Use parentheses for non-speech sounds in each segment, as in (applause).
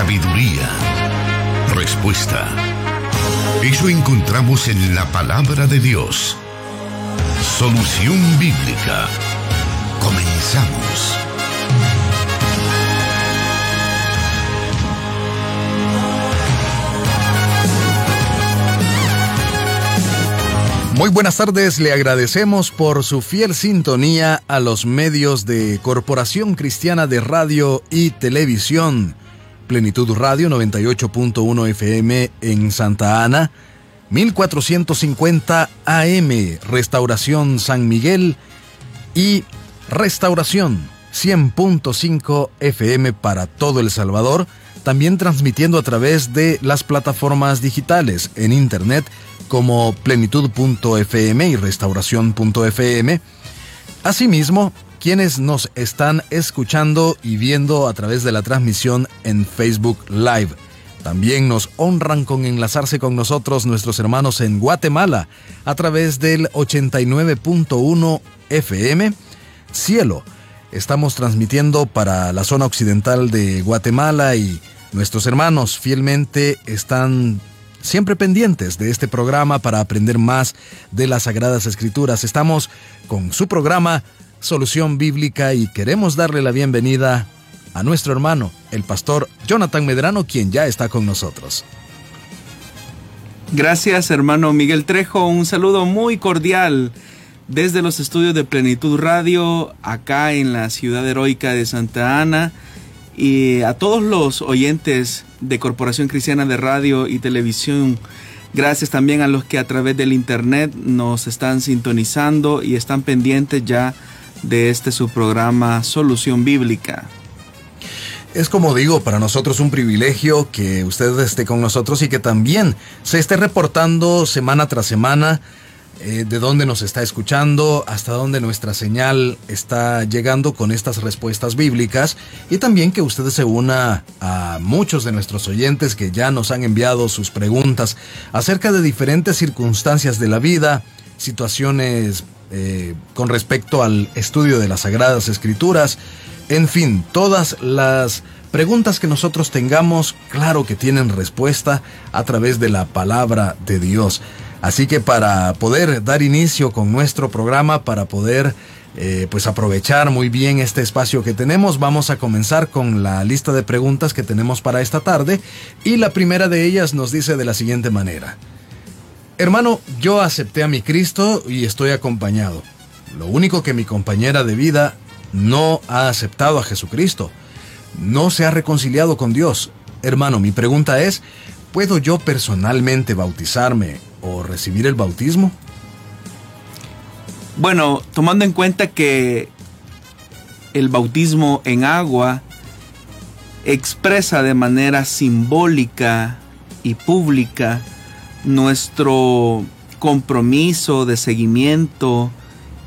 sabiduría, respuesta. Eso encontramos en la palabra de Dios. Solución bíblica. Comenzamos. Muy buenas tardes, le agradecemos por su fiel sintonía a los medios de Corporación Cristiana de Radio y Televisión. Plenitud Radio 98.1 FM en Santa Ana, 1450 AM, Restauración San Miguel y Restauración 100.5 FM para todo El Salvador, también transmitiendo a través de las plataformas digitales en Internet como plenitud.fm y restauración.fm. Asimismo, quienes nos están escuchando y viendo a través de la transmisión en Facebook Live. También nos honran con enlazarse con nosotros nuestros hermanos en Guatemala a través del 89.1 FM Cielo. Estamos transmitiendo para la zona occidental de Guatemala y nuestros hermanos fielmente están siempre pendientes de este programa para aprender más de las Sagradas Escrituras. Estamos con su programa Solución Bíblica y queremos darle la bienvenida a nuestro hermano, el pastor Jonathan Medrano, quien ya está con nosotros. Gracias, hermano Miguel Trejo. Un saludo muy cordial desde los estudios de Plenitud Radio, acá en la ciudad heroica de Santa Ana y a todos los oyentes de Corporación Cristiana de Radio y Televisión. Gracias también a los que a través del Internet nos están sintonizando y están pendientes ya de este su programa Solución Bíblica. Es como digo, para nosotros un privilegio que usted esté con nosotros y que también se esté reportando semana tras semana eh, de dónde nos está escuchando, hasta dónde nuestra señal está llegando con estas respuestas bíblicas y también que usted se una a muchos de nuestros oyentes que ya nos han enviado sus preguntas acerca de diferentes circunstancias de la vida, situaciones eh, con respecto al estudio de las Sagradas Escrituras, en fin, todas las preguntas que nosotros tengamos, claro que tienen respuesta a través de la palabra de Dios. Así que para poder dar inicio con nuestro programa, para poder eh, pues aprovechar muy bien este espacio que tenemos, vamos a comenzar con la lista de preguntas que tenemos para esta tarde y la primera de ellas nos dice de la siguiente manera. Hermano, yo acepté a mi Cristo y estoy acompañado. Lo único que mi compañera de vida no ha aceptado a Jesucristo. No se ha reconciliado con Dios. Hermano, mi pregunta es, ¿puedo yo personalmente bautizarme o recibir el bautismo? Bueno, tomando en cuenta que el bautismo en agua expresa de manera simbólica y pública nuestro compromiso de seguimiento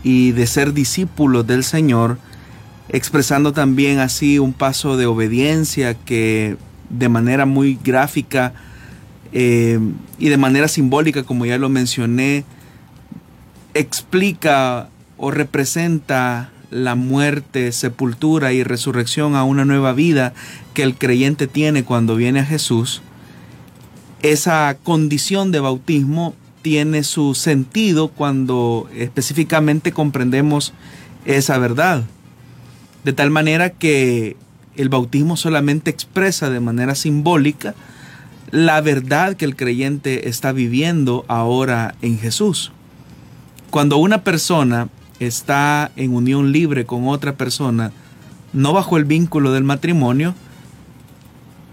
y de ser discípulos del Señor, expresando también así un paso de obediencia que de manera muy gráfica eh, y de manera simbólica, como ya lo mencioné, explica o representa la muerte, sepultura y resurrección a una nueva vida que el creyente tiene cuando viene a Jesús, esa condición de bautismo tiene su sentido cuando específicamente comprendemos esa verdad. De tal manera que el bautismo solamente expresa de manera simbólica la verdad que el creyente está viviendo ahora en Jesús. Cuando una persona está en unión libre con otra persona, no bajo el vínculo del matrimonio,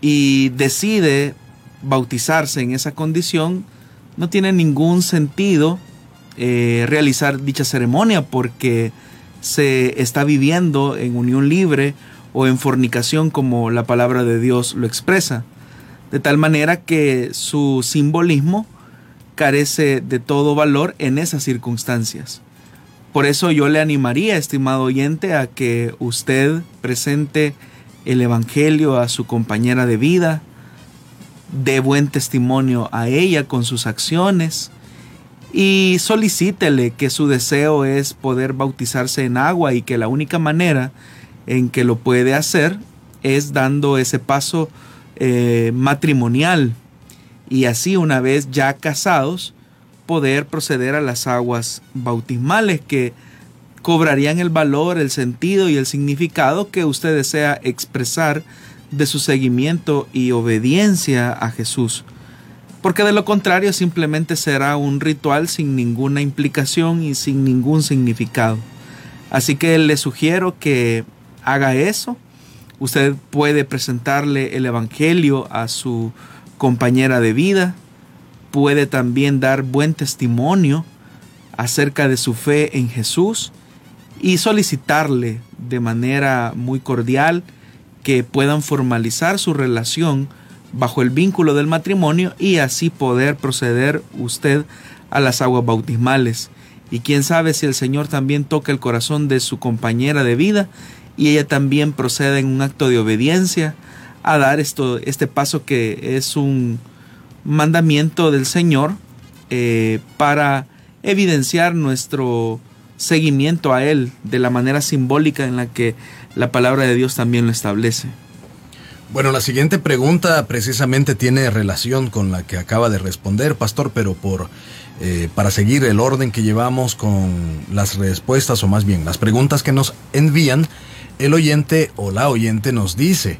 y decide bautizarse en esa condición, no tiene ningún sentido eh, realizar dicha ceremonia porque se está viviendo en unión libre o en fornicación como la palabra de Dios lo expresa de tal manera que su simbolismo carece de todo valor en esas circunstancias. Por eso yo le animaría, estimado oyente, a que usted presente el Evangelio a su compañera de vida, dé buen testimonio a ella con sus acciones y solicítele que su deseo es poder bautizarse en agua y que la única manera en que lo puede hacer es dando ese paso eh, matrimonial. Y así una vez ya casados poder proceder a las aguas bautismales que cobrarían el valor, el sentido y el significado que usted desea expresar de su seguimiento y obediencia a Jesús. Porque de lo contrario simplemente será un ritual sin ninguna implicación y sin ningún significado. Así que le sugiero que haga eso. Usted puede presentarle el Evangelio a su compañera de vida. Puede también dar buen testimonio acerca de su fe en Jesús y solicitarle de manera muy cordial que puedan formalizar su relación bajo el vínculo del matrimonio y así poder proceder usted a las aguas bautismales. Y quién sabe si el Señor también toca el corazón de su compañera de vida y ella también procede en un acto de obediencia a dar esto, este paso que es un mandamiento del Señor eh, para evidenciar nuestro seguimiento a Él de la manera simbólica en la que la palabra de Dios también lo establece. Bueno, la siguiente pregunta precisamente tiene relación con la que acaba de responder, pastor, pero por eh, para seguir el orden que llevamos con las respuestas o más bien las preguntas que nos envían, el oyente o la oyente nos dice,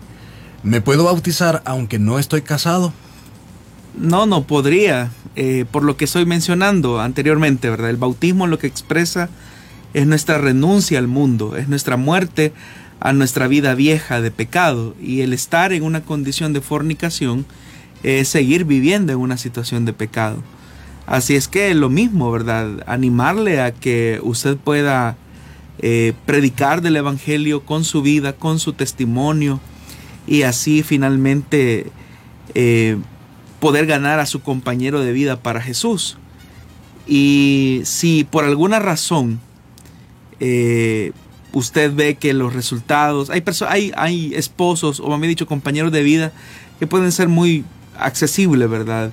¿me puedo bautizar aunque no estoy casado? No, no podría, eh, por lo que estoy mencionando anteriormente, ¿verdad? El bautismo lo que expresa es nuestra renuncia al mundo, es nuestra muerte a nuestra vida vieja de pecado y el estar en una condición de fornicación es seguir viviendo en una situación de pecado. Así es que lo mismo, ¿verdad? Animarle a que usted pueda eh, predicar del Evangelio con su vida, con su testimonio y así finalmente eh, poder ganar a su compañero de vida para Jesús. Y si por alguna razón eh, usted ve que los resultados, hay, hay, esposos o me dicho compañeros de vida que pueden ser muy accesibles, ¿verdad?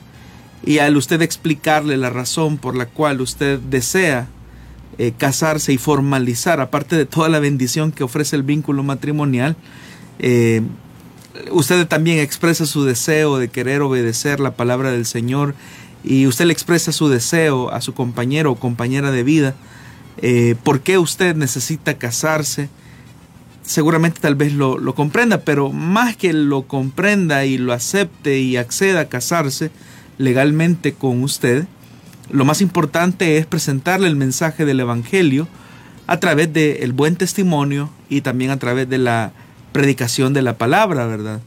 Y al usted explicarle la razón por la cual usted desea eh, casarse y formalizar, aparte de toda la bendición que ofrece el vínculo matrimonial, eh, usted también expresa su deseo de querer obedecer la palabra del Señor y usted le expresa su deseo a su compañero o compañera de vida eh, por qué usted necesita casarse, seguramente tal vez lo, comprenda, pero más que lo comprenda y lo acepte y acceda a casarse legalmente con usted, lo más importante es presentarle el mensaje del Evangelio a través del buen testimonio y también a través de la predicación de la palabra, ¿verdad?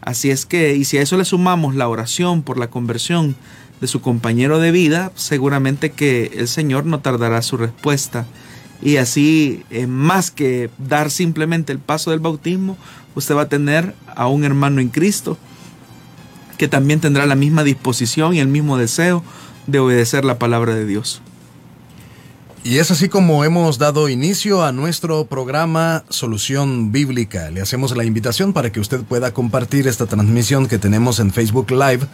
Así es que, y si a eso le sumamos la oración por la conversión de su compañero de vida, seguramente que el Señor no tardará su respuesta. Y así, eh, más que dar simplemente el paso del bautismo, usted va a tener a un hermano en Cristo que también tendrá la misma disposición y el mismo deseo de obedecer la palabra de Dios. Y es así como hemos dado inicio a nuestro programa Solución Bíblica. Le hacemos la invitación para que usted pueda compartir esta transmisión que tenemos en Facebook Live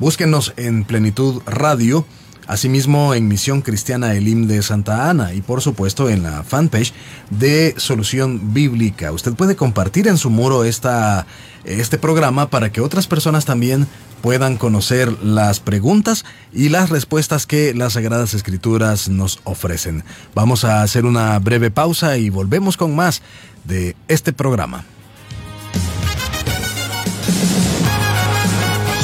Búsquenos en Plenitud Radio, asimismo en Misión Cristiana Elim de Santa Ana y por supuesto en la fanpage de Solución Bíblica. Usted puede compartir en su muro esta, este programa para que otras personas también puedan conocer las preguntas y las respuestas que las Sagradas Escrituras nos ofrecen. Vamos a hacer una breve pausa y volvemos con más de este programa.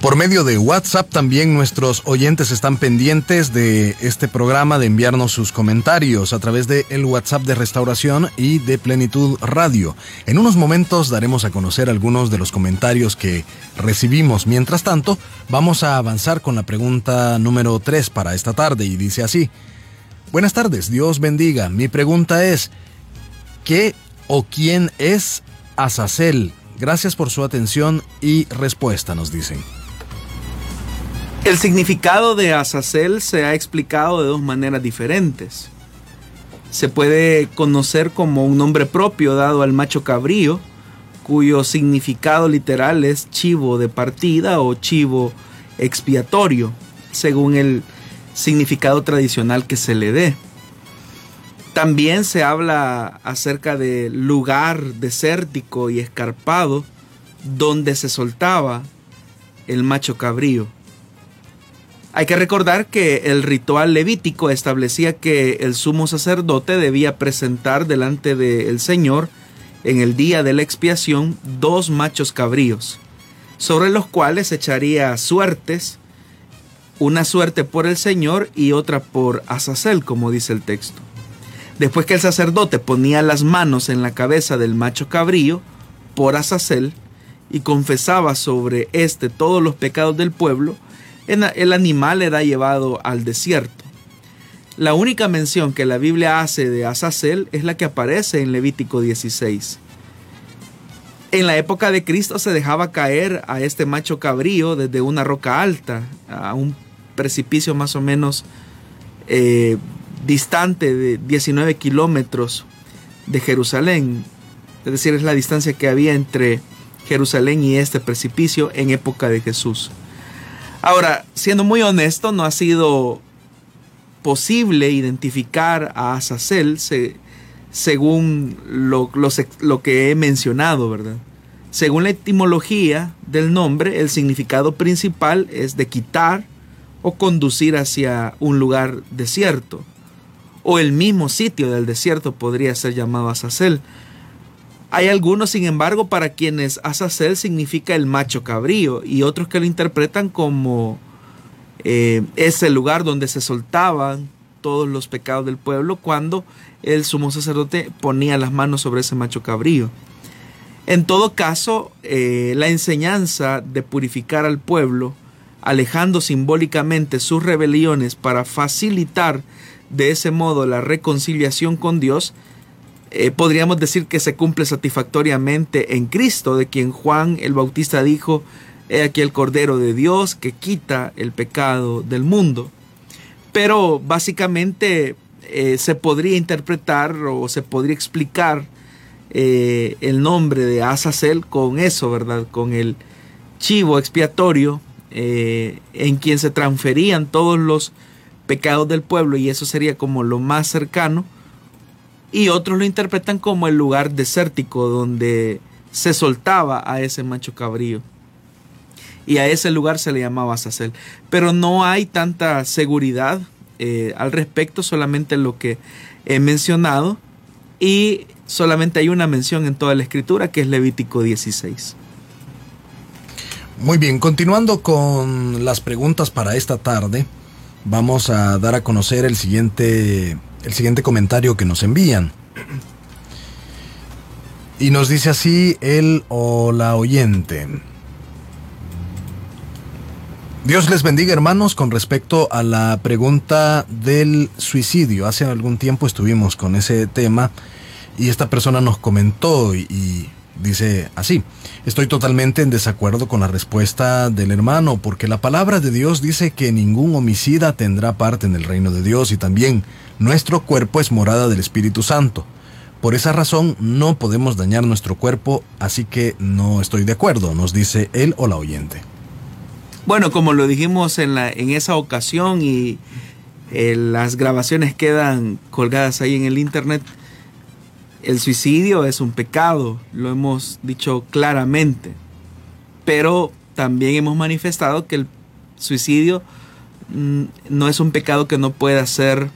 Por medio de WhatsApp también nuestros oyentes están pendientes de este programa, de enviarnos sus comentarios a través de el WhatsApp de Restauración y de Plenitud Radio. En unos momentos daremos a conocer algunos de los comentarios que recibimos. Mientras tanto, vamos a avanzar con la pregunta número 3 para esta tarde y dice así. Buenas tardes, Dios bendiga. Mi pregunta es, ¿qué o quién es Azazel? Gracias por su atención y respuesta, nos dicen. El significado de Azazel se ha explicado de dos maneras diferentes. se puede conocer como un nombre propio dado al macho cabrío, cuyo significado literal es chivo de partida o chivo expiatorio, según el significado tradicional que se le dé. También se habla acerca del lugar desértico y escarpado donde se soltaba el macho cabrío. Hay que recordar que el ritual levítico establecía que el sumo sacerdote debía presentar delante del Señor en el día de la expiación dos machos cabríos, sobre los cuales echaría suertes, una suerte por el Señor y otra por Azazel, como dice el texto. Después que el sacerdote ponía las manos en la cabeza del macho cabrío, por Azazel, y confesaba sobre éste todos los pecados del pueblo, el animal era llevado al desierto. La única mención que la Biblia hace de Azazel es la que aparece en Levítico 16. En la época de Cristo se dejaba caer a este macho cabrío desde una roca alta, a un precipicio más o menos eh, distante de 19 kilómetros de Jerusalén. Es decir, es la distancia que había entre Jerusalén y este precipicio en época de Jesús. Ahora, siendo muy honesto, no ha sido posible identificar a Azazel según lo, lo que he mencionado, ¿verdad? Según la etimología del nombre, el significado principal es de quitar o conducir hacia un lugar desierto. O el mismo sitio del desierto podría ser llamado Azazel. Hay algunos, sin embargo, para quienes Azazel significa el macho cabrío y otros que lo interpretan como eh, ese lugar donde se soltaban todos los pecados del pueblo cuando el sumo sacerdote ponía las manos sobre ese macho cabrío. En todo caso, eh, la enseñanza de purificar al pueblo, alejando simbólicamente sus rebeliones para facilitar de ese modo la reconciliación con Dios, eh, podríamos decir que se cumple satisfactoriamente en Cristo, de quien Juan el Bautista dijo, he aquí el Cordero de Dios que quita el pecado del mundo. Pero básicamente eh, se podría interpretar o se podría explicar eh, el nombre de Azazel con eso, ¿verdad? Con el chivo expiatorio en quien se transferían todos los pecados del pueblo y eso sería como lo más cercano y otros lo interpretan como el lugar desértico donde se soltaba a ese macho cabrío. Y a ese lugar se le llamaba Azazel. Pero no hay tanta seguridad eh, al respecto, solamente lo que he mencionado. Y solamente hay una mención en toda la escritura que es Levítico 16. Muy bien, continuando con las preguntas para esta tarde, vamos a dar a conocer el siguiente el siguiente comentario que nos envían. Y nos dice así el o la oyente. Dios les bendiga hermanos con respecto a la pregunta del suicidio. Hace algún tiempo estuvimos con ese tema y esta persona nos comentó y, dice así, estoy totalmente en desacuerdo con la respuesta del hermano porque la palabra de Dios dice que ningún homicida tendrá parte en el reino de Dios y también nuestro cuerpo es morada del Espíritu Santo. Por esa razón no podemos dañar nuestro cuerpo, así que no estoy de acuerdo, nos dice él o la oyente. Bueno, como lo dijimos en, la, en esa ocasión y eh, las grabaciones quedan colgadas ahí en el internet, el suicidio es un pecado, lo hemos dicho claramente, pero también hemos manifestado que el suicidio mm, no es un pecado que no pueda ser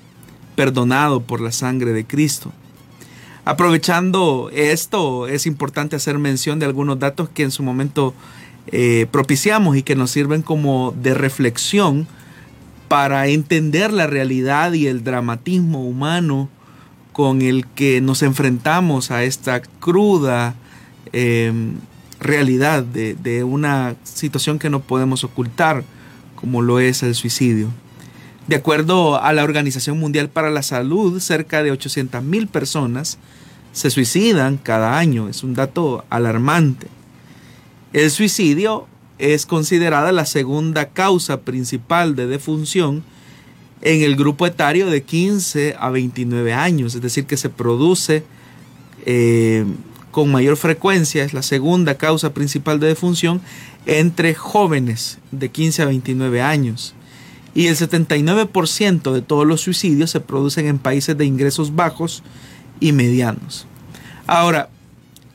perdonado por la sangre de Cristo. Aprovechando esto, es importante hacer mención de algunos datos que en su momento eh, propiciamos y que nos sirven como de reflexión para entender la realidad y el dramatismo humano con el que nos enfrentamos a esta cruda em, realidad de una situación que no podemos ocultar, como lo es el suicidio. De acuerdo a la Organización Mundial para la Salud, cerca de 800 mil personas se suicidan cada año. Es un dato alarmante. El suicidio es considerada la segunda causa principal de defunción en el grupo etario de 15 a 29 años, es decir, que se produce eh, con mayor frecuencia, es la segunda causa principal de defunción, entre jóvenes de 15 a 29 años. Y el 79% de todos los suicidios se producen en países de ingresos bajos y medianos. Ahora,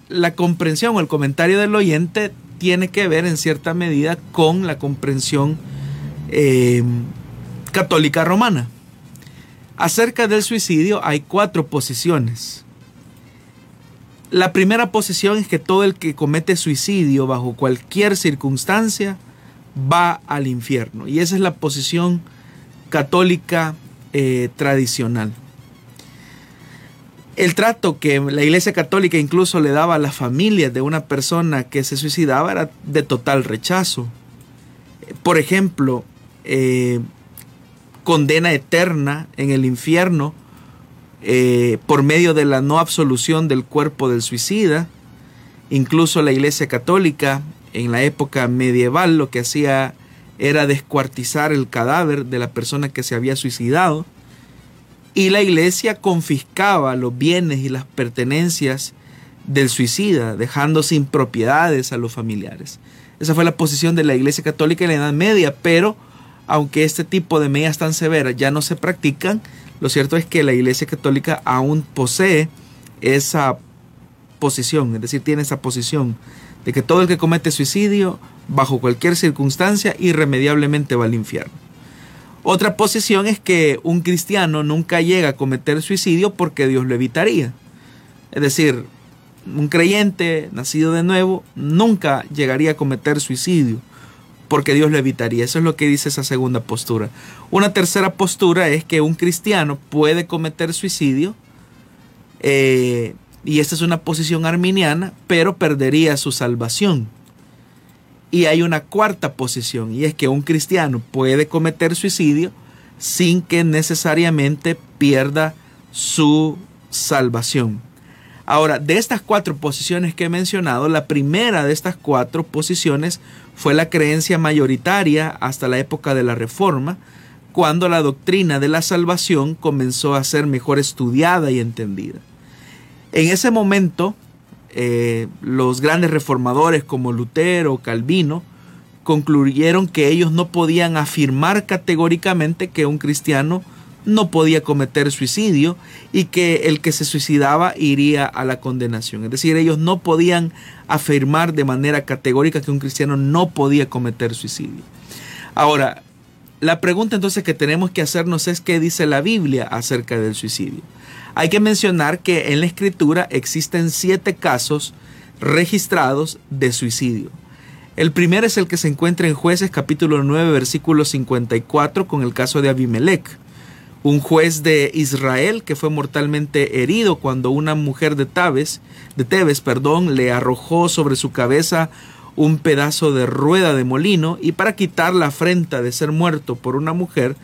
la comprensión o el comentario del oyente tiene que ver en cierta medida con la comprensión eh, católica romana. Acerca del suicidio hay cuatro posiciones. La primera posición es que todo el que comete suicidio bajo cualquier circunstancia va al infierno. Y esa es la posición católica eh, tradicional. El trato que la Iglesia Católica incluso le daba a las familias de una persona que se suicidaba era de total rechazo. Por ejemplo, eh, condena eterna en el infierno eh, por medio de la no absolución del cuerpo del suicida. Incluso la Iglesia Católica en la época medieval lo que hacía era descuartizar el cadáver de la persona que se había suicidado y la iglesia confiscaba los bienes y las pertenencias del suicida, dejando sin propiedades a los familiares. Esa fue la posición de la iglesia católica en la Edad Media, pero aunque este tipo de medidas tan severas ya no se practican, lo cierto es que la iglesia católica aún posee esa posición, es decir, tiene esa posición de que todo el que comete suicidio, bajo cualquier circunstancia, irremediablemente va al infierno. Otra posición es que un cristiano nunca llega a cometer suicidio porque Dios lo evitaría. Es decir, un creyente nacido de nuevo nunca llegaría a cometer suicidio porque Dios lo evitaría. Eso es lo que dice esa segunda postura. Una tercera postura es que un cristiano puede cometer suicidio eh, y esta es una posición arminiana, pero perdería su salvación. Y hay una cuarta posición, y es que un cristiano puede cometer suicidio sin que necesariamente pierda su salvación. Ahora, de estas cuatro posiciones que he mencionado, la primera de estas cuatro posiciones fue la creencia mayoritaria hasta la época de la Reforma, cuando la doctrina de la salvación comenzó a ser mejor estudiada y entendida. En ese momento, eh, los grandes reformadores como Lutero Calvino concluyeron que ellos no podían afirmar categóricamente que un cristiano no podía cometer suicidio y que el que se suicidaba iría a la condenación. Es decir, ellos no podían afirmar de manera categórica que un cristiano no podía cometer suicidio. Ahora, la pregunta entonces que tenemos que hacernos es qué dice la Biblia acerca del suicidio. Hay que mencionar que en la escritura existen siete casos registrados de suicidio. El primero es el que se encuentra en jueces capítulo 9 versículo 54 con el caso de Abimelech, un juez de Israel que fue mortalmente herido cuando una mujer de Tebes, de Tebes, perdón, le arrojó sobre su cabeza un pedazo de rueda de molino y para quitar la afrenta de ser muerto por una mujer,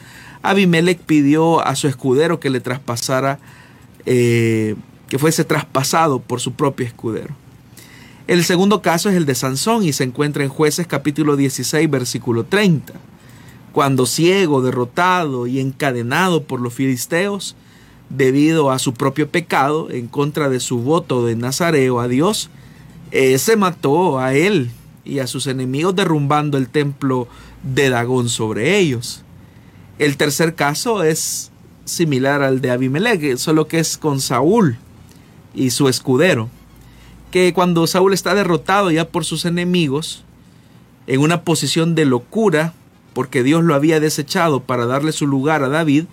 Abimelech pidió a su escudero que le traspasara eh, que fuese traspasado por su propio escudero. El segundo caso es el de Sansón y se encuentra en jueces capítulo 16 versículo 30. Cuando ciego, derrotado y encadenado por los filisteos, debido a su propio pecado en contra de su voto de Nazareo a Dios, eh, se mató a él y a sus enemigos derrumbando el templo de Dagón sobre ellos. El tercer caso es similar al de Abimelech, solo que es con Saúl y su escudero. Que cuando Saúl está derrotado ya por sus enemigos, en una posición de locura, porque Dios lo había desechado para darle su lugar a David,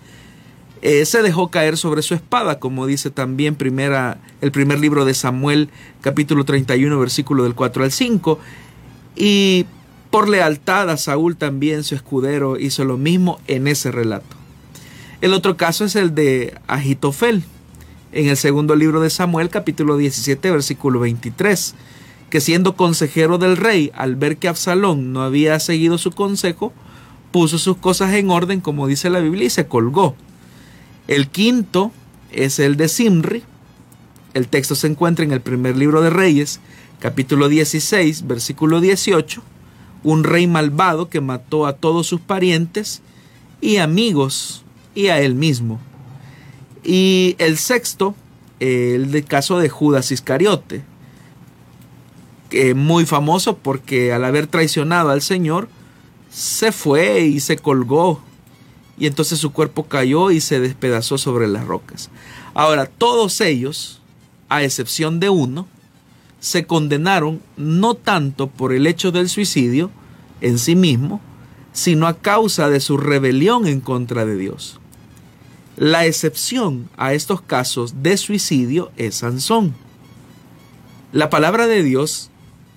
eh, se dejó caer sobre su espada, como dice también primera, el primer libro de Samuel, capítulo 31, versículo del 4 al 5. Y por lealtad a Saúl también su escudero hizo lo mismo en ese relato. El otro caso es el de Agitofel, en el segundo libro de Samuel, capítulo 17, versículo 23, que siendo consejero del rey, al ver que Absalón no había seguido su consejo, puso sus cosas en orden, como dice la Biblia, y se colgó. El quinto es el de Simri. El texto se encuentra en el primer libro de Reyes, capítulo 16, versículo 18. Un rey malvado que mató a todos sus parientes y amigos y a él mismo. Y el sexto, el del caso de Judas Iscariote, que muy famoso porque al haber traicionado al Señor, se fue y se colgó. Y entonces su cuerpo cayó y se despedazó sobre las rocas. Ahora, todos ellos, a excepción de uno, se condenaron no tanto por el hecho del suicidio en sí mismo, sino a causa de su rebelión en contra de Dios. La excepción a estos casos de suicidio es Sansón. La palabra de Dios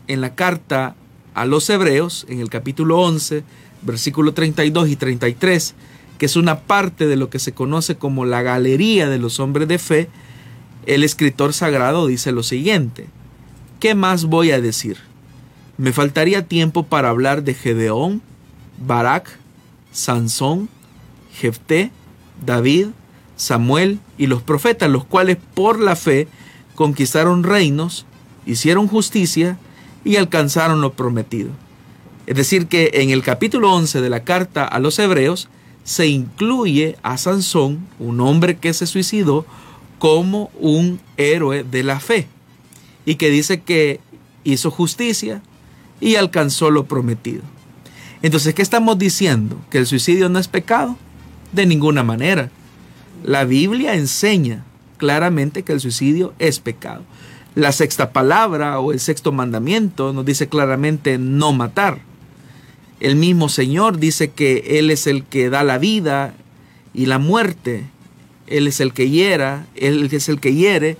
en la carta a los Hebreos, en el capítulo 11, versículo 32 y 33, que es una parte de lo que se conoce como la galería de los hombres de fe, el escritor sagrado dice lo siguiente, ¿qué más voy a decir? Me faltaría tiempo para hablar de Gedeón, Barak, Sansón, Jefté, David, Samuel y los profetas, los cuales por la fe conquistaron reinos, hicieron justicia y alcanzaron lo prometido. Es decir, que en el capítulo 11 de la carta a los hebreos se incluye a Sansón, un hombre que se suicidó, como un héroe de la fe y que dice que hizo justicia y alcanzó lo prometido. Entonces, ¿qué estamos diciendo? ¿Que el suicidio no es pecado? De ninguna manera. La Biblia enseña claramente que el suicidio es pecado. La sexta palabra o el sexto mandamiento nos dice claramente no matar. El mismo Señor dice que Él es el que da la vida y la muerte. Él es el que hiera, Él es el que hiere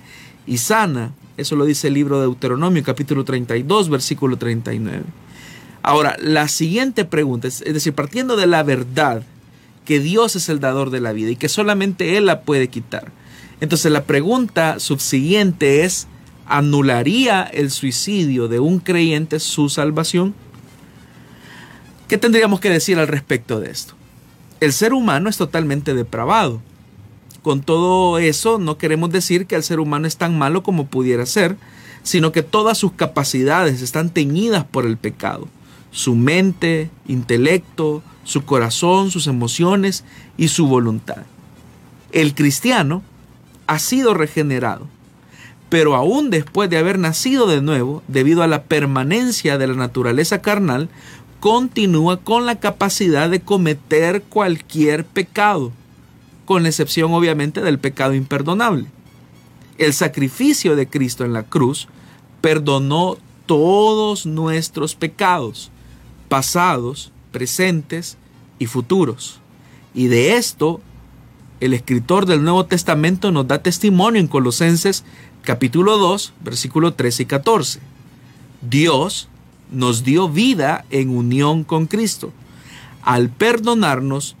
y sana. Eso lo dice el libro de Deuteronomio, capítulo 32, versículo 39. Ahora, la siguiente pregunta, es, decir, partiendo de la verdad que Dios es el dador de la vida y que solamente Él la puede quitar. Entonces la pregunta subsiguiente es, anularía el suicidio de un creyente su salvación? ¿Qué tendríamos que decir al respecto de esto? El ser humano es totalmente depravado. Con todo eso no queremos decir que el ser humano es tan malo como pudiera ser, sino que todas sus capacidades están teñidas por el pecado. Su mente, intelecto, su corazón, sus emociones y su voluntad. El cristiano ha sido regenerado pero aún después de haber nacido de nuevo, debido a la permanencia de la naturaleza carnal, continúa con la capacidad de cometer cualquier pecado, con excepción obviamente del pecado imperdonable. El sacrificio de Cristo en la cruz perdonó todos nuestros pecados, pasados, presentes y futuros. Y de esto el escritor del Nuevo Testamento nos da testimonio en Colosenses capítulo 2, versículo 13 y 14. Dios nos dio vida en unión con Cristo al perdonarnos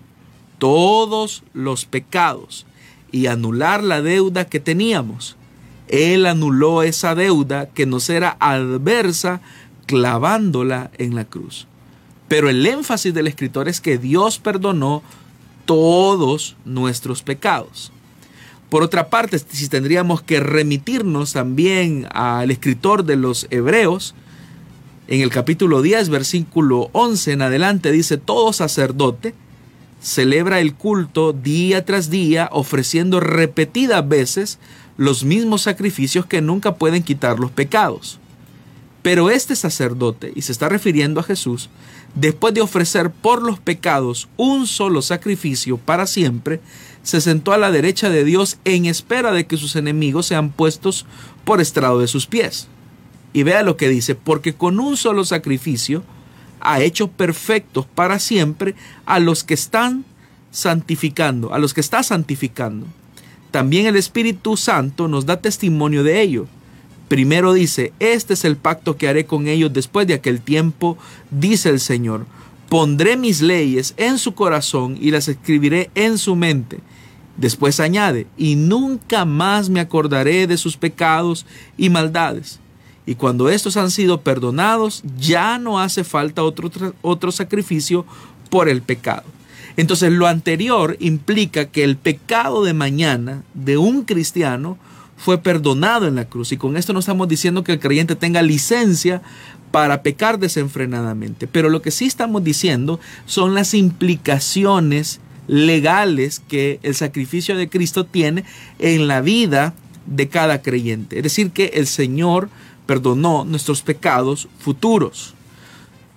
todos los pecados y anular la deuda que teníamos. Él anuló esa deuda que nos era adversa clavándola en la cruz. Pero el énfasis del escritor es que Dios perdonó todos nuestros pecados. Por otra parte, si tendríamos que remitirnos también al escritor de los Hebreos, en el capítulo 10, versículo 11 en adelante, dice, todo sacerdote celebra el culto día tras día, ofreciendo repetidas veces los mismos sacrificios que nunca pueden quitar los pecados. Pero este sacerdote, y se está refiriendo a Jesús, después de ofrecer por los pecados un solo sacrificio para siempre, se sentó a la derecha de Dios en espera de que sus enemigos sean puestos por estrado de sus pies. Y vea lo que dice, porque con un solo sacrificio ha hecho perfectos para siempre a los que están santificando, a los que está santificando. También el Espíritu Santo nos da testimonio de ello. Primero dice, este es el pacto que haré con ellos después de aquel tiempo, dice el Señor. Pondré mis leyes en su corazón y las escribiré en su mente Después añade, y nunca más me acordaré de sus pecados y maldades. Y cuando estos han sido perdonados, ya no hace falta otro, otro sacrificio por el pecado. Entonces lo anterior implica que el pecado de mañana de un cristiano fue perdonado en la cruz. Y con esto no estamos diciendo que el creyente tenga licencia para pecar desenfrenadamente. Pero lo que sí estamos diciendo son las implicaciones legales que el sacrificio de Cristo tiene en la vida de cada creyente. Es decir, que el Señor perdonó nuestros pecados futuros.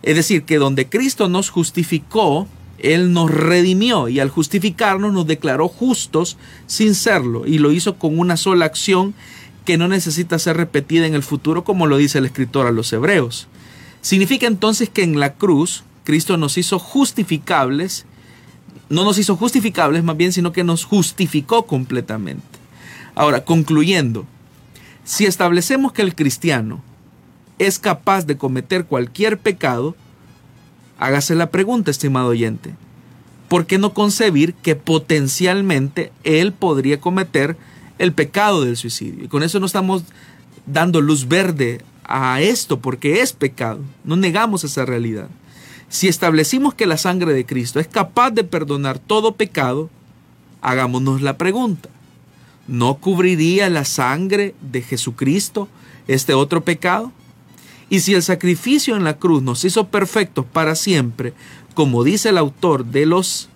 Es decir, que donde Cristo nos justificó, Él nos redimió y al justificarnos nos declaró justos sin serlo y lo hizo con una sola acción que no necesita ser repetida en el futuro como lo dice el escritor a los hebreos. Significa entonces que en la cruz Cristo nos hizo justificables, no nos hizo justificables más bien, sino que nos justificó completamente. Ahora, concluyendo, si establecemos que el cristiano es capaz de cometer cualquier pecado, hágase la pregunta, estimado oyente, ¿por qué no concebir que potencialmente él podría cometer el pecado del suicidio? Y con eso no estamos dando luz verde a esto porque es pecado, no negamos esa realidad. Si establecimos que la sangre de Cristo es capaz de perdonar todo pecado, hagámonos la pregunta, ¿no cubriría la sangre de Jesucristo este otro pecado? Y si el sacrificio en la cruz nos hizo perfectos para siempre, como dice el autor de los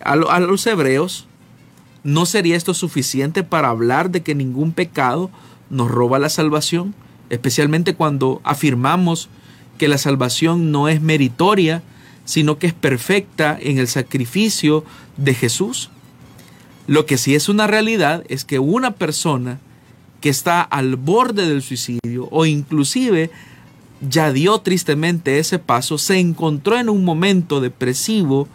a, los hebreos, ¿no sería esto suficiente para hablar de que ningún pecado nos roba la salvación? Especialmente cuando afirmamos que la salvación no es meritoria, sino que es perfecta en el sacrificio de Jesús. Lo que sí es una realidad es que una persona que está al borde del suicidio o inclusive ya dio tristemente ese paso, se encontró en un momento depresivo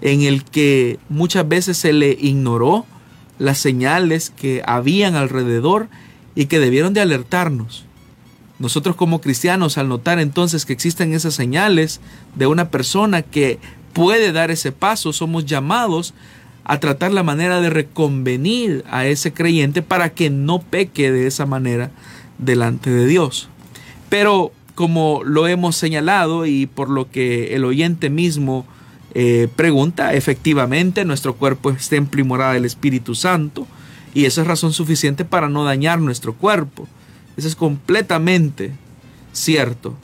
en el que muchas veces se le ignoró las señales que habían alrededor y que debieron de alertarnos. Nosotros como cristianos, al notar entonces que existen esas señales de una persona que puede dar ese paso, somos llamados a tratar la manera de reconvenir a ese creyente para que no peque de esa manera delante de Dios. Pero como lo hemos señalado y por lo que el oyente mismo eh, pregunta, efectivamente nuestro cuerpo es templo del Espíritu Santo y eso es razón suficiente para no dañar nuestro cuerpo. Eso es completamente cierto.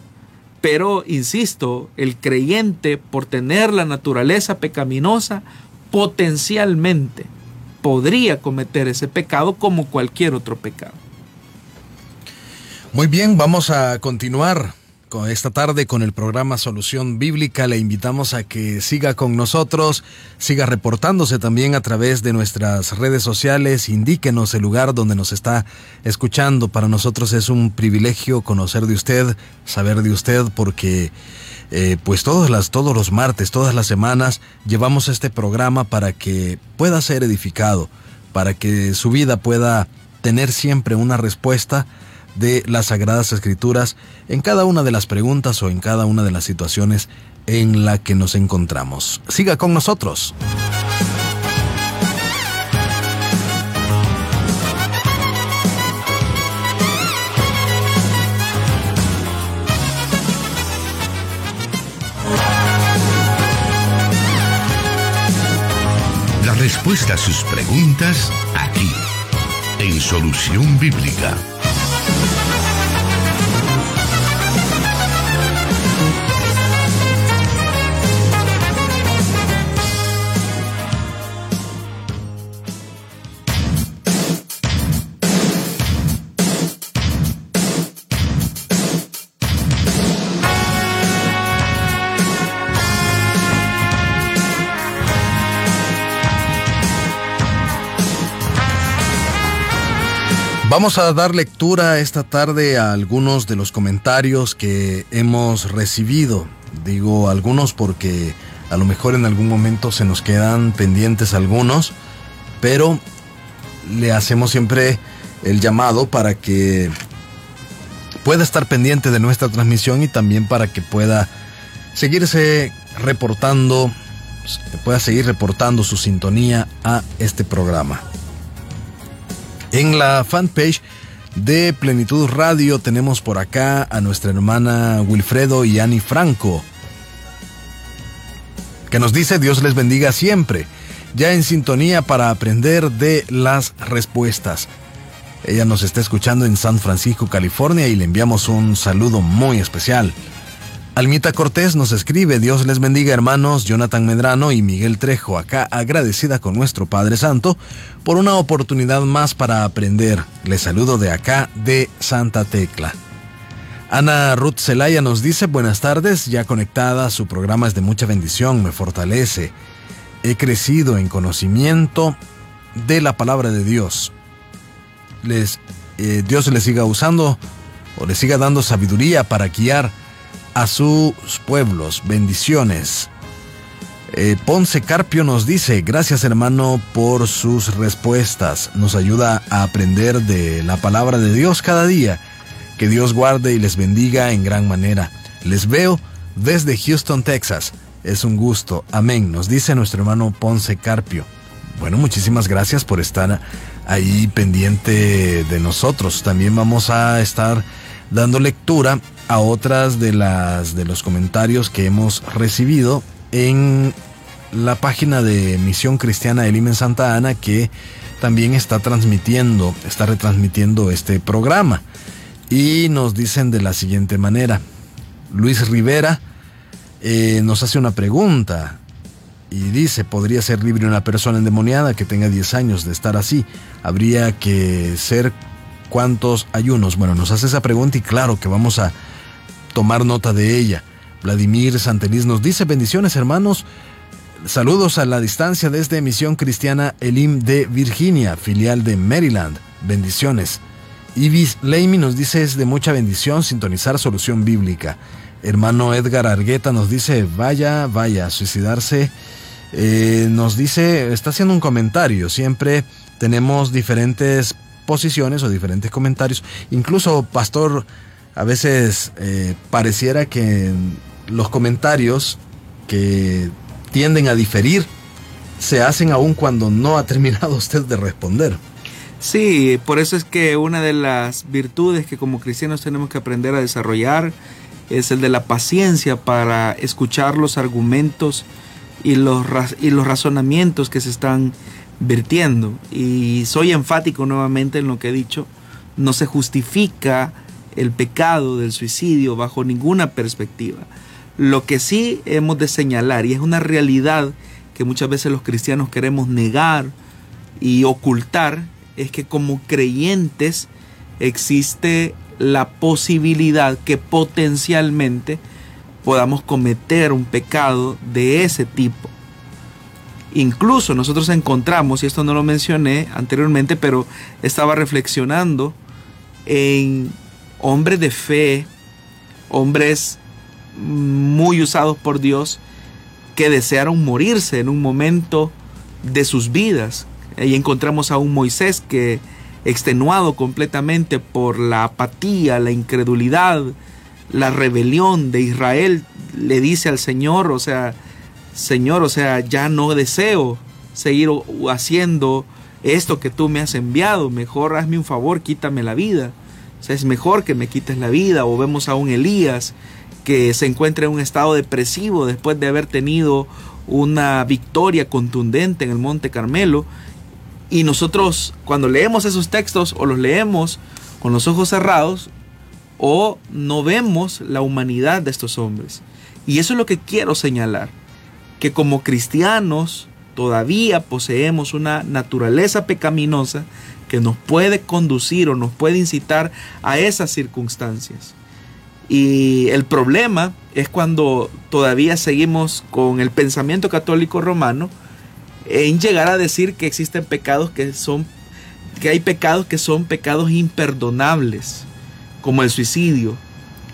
Pero, insisto, el creyente, por tener la naturaleza pecaminosa, potencialmente podría cometer ese pecado como cualquier otro pecado. Muy bien, vamos a continuar con esta tarde con el programa Solución Bíblica. Le invitamos a que siga con nosotros, siga reportándose también a través de nuestras redes sociales, indíquenos el lugar donde nos está escuchando. Para nosotros es un privilegio conocer de usted, saber de usted, porque eh, pues todos, las, todos los martes, todas las semanas, llevamos este programa para que pueda ser edificado, para que su vida pueda tener siempre una respuesta de las Sagradas Escrituras en cada una de las preguntas o en cada una de las situaciones en la que nos encontramos. Siga con nosotros. La respuesta a sus preguntas aquí, en Solución Bíblica. Vamos a dar lectura esta tarde a algunos de los comentarios que hemos recibido. Digo algunos porque a lo mejor en algún momento se nos quedan pendientes algunos, pero le hacemos siempre el llamado para que pueda estar pendiente de nuestra transmisión y también para que pueda seguirse reportando, pueda seguir reportando su sintonía a este programa. En la fanpage de Plenitud Radio tenemos por acá a nuestra hermana Wilfredo y Ani Franco, que nos dice Dios les bendiga siempre, ya en sintonía para aprender de las respuestas. Ella nos está escuchando en San Francisco, California y le enviamos un saludo muy especial. Almita Cortés nos escribe, Dios les bendiga hermanos Jonathan Medrano y Miguel Trejo, acá agradecida con nuestro Padre Santo por una oportunidad más para aprender. Les saludo de acá, de Santa Tecla. Ana Ruth Zelaya nos dice, buenas tardes, ya conectada, su programa es de mucha bendición, me fortalece. He crecido en conocimiento de la palabra de Dios. Les, eh, Dios les siga usando o les siga dando sabiduría para guiar a sus pueblos. Bendiciones. Eh, Ponce Carpio nos dice, gracias hermano por sus respuestas. Nos ayuda a aprender de la palabra de Dios cada día. Que Dios guarde y les bendiga en gran manera. Les veo desde Houston, Texas. Es un gusto. Amén. Nos dice nuestro hermano Ponce Carpio. Bueno, muchísimas gracias por estar ahí pendiente de nosotros. También vamos a estar dando lectura a otras de las de los comentarios que hemos recibido en la página de Misión Cristiana Elim en Santa Ana que también está transmitiendo, está retransmitiendo este programa. Y nos dicen de la siguiente manera. Luis Rivera eh, nos hace una pregunta y dice, ¿podría ser libre una persona endemoniada que tenga 10 años de estar así? Habría que ser cuántos ayunos. Bueno, nos hace esa pregunta y claro que vamos a tomar nota de ella. Vladimir Santeliz nos dice bendiciones hermanos. Saludos a la distancia desde Misión Cristiana Elim de Virginia, filial de Maryland. Bendiciones. Ibis Leimi nos dice es de mucha bendición sintonizar solución bíblica. Hermano Edgar Argueta nos dice vaya, vaya, suicidarse. Eh, nos dice, está haciendo un comentario. Siempre tenemos diferentes posiciones o diferentes comentarios. Incluso Pastor a veces eh, pareciera que los comentarios que tienden a diferir se hacen aún cuando no ha (laughs) terminado usted de responder. Sí, por eso es que una de las virtudes que como cristianos tenemos que aprender a desarrollar es el de la paciencia para escuchar los argumentos y los, y los razonamientos que se están Y soy enfático nuevamente en lo que he dicho, no se justifica el pecado del suicidio bajo ninguna perspectiva. Lo que sí hemos de señalar, y es una realidad que muchas veces los cristianos queremos negar y ocultar, es que como creyentes existe la posibilidad que potencialmente podamos cometer un pecado de ese tipo. Incluso nosotros encontramos, y esto no lo mencioné anteriormente, pero estaba reflexionando en hombres de fe, hombres muy usados por Dios, que desearon morirse en un momento de sus vidas. Ahí encontramos a un Moisés que, extenuado completamente por la apatía, la incredulidad, la rebelión de Israel, le dice al Señor, o sea, Señor, o sea, ya no deseo seguir haciendo esto que tú me has enviado, mejor hazme un favor, quítame la vida es mejor que me quites la vida. O vemos a un Elías que se encuentra en un estado depresivo después de haber tenido una victoria contundente en el Monte Carmelo. Y nosotros cuando leemos esos textos o los leemos con los ojos cerrados o no vemos la humanidad de estos hombres. Y eso es lo que quiero señalar, que como cristianos todavía poseemos una naturaleza pecaminosa que nos puede conducir o nos puede incitar a esas circunstancias. Y el problema es cuando todavía seguimos con el pensamiento católico romano en llegar a decir que existen pecados que son que hay pecados que son pecados imperdonables, como el suicidio,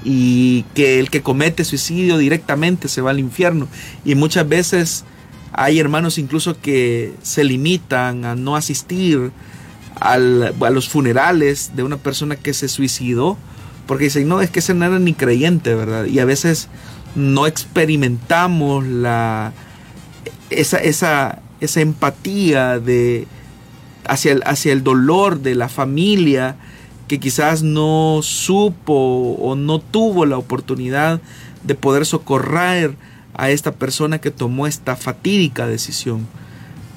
y que el que comete suicidio directamente se va al infierno. Y muchas veces hay hermanos incluso que se limitan a no asistir a los funerales de una persona que se suicidó, porque dicen, no, es que ese no era ni creyente, ¿verdad? Y a veces no experimentamos la, esa, esa, esa empatía de, hacia, el, hacia el dolor de la familia que quizás no supo o no tuvo la oportunidad de poder socorrer a esta persona que tomó esta fatídica decisión.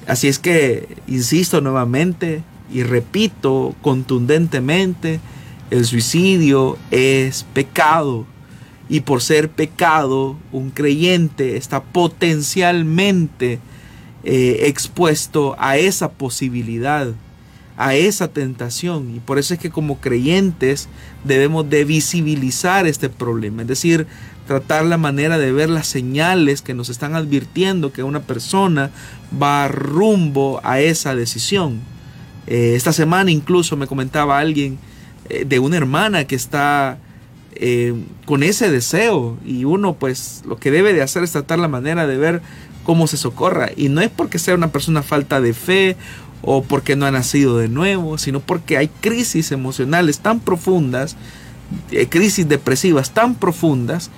Así es que, insisto nuevamente, y repito contundentemente, el suicidio es pecado. y por ser pecado, un creyente está potencialmente eh, expuesto a esa posibilidad, a esa tentación. Y por eso es que como creyentes debemos de visibilizar este problema, es decir, tratar la manera de ver las señales que nos están advirtiendo que una persona va rumbo a esa decisión. Eh, esta semana incluso me comentaba alguien eh, de una hermana que está eh, con ese deseo y uno pues lo que debe de hacer es tratar la manera de ver cómo se socorra y no es porque sea una persona falta de fe o porque no ha nacido de nuevo, sino porque hay crisis emocionales tan profundas, crisis depresivas tan profundas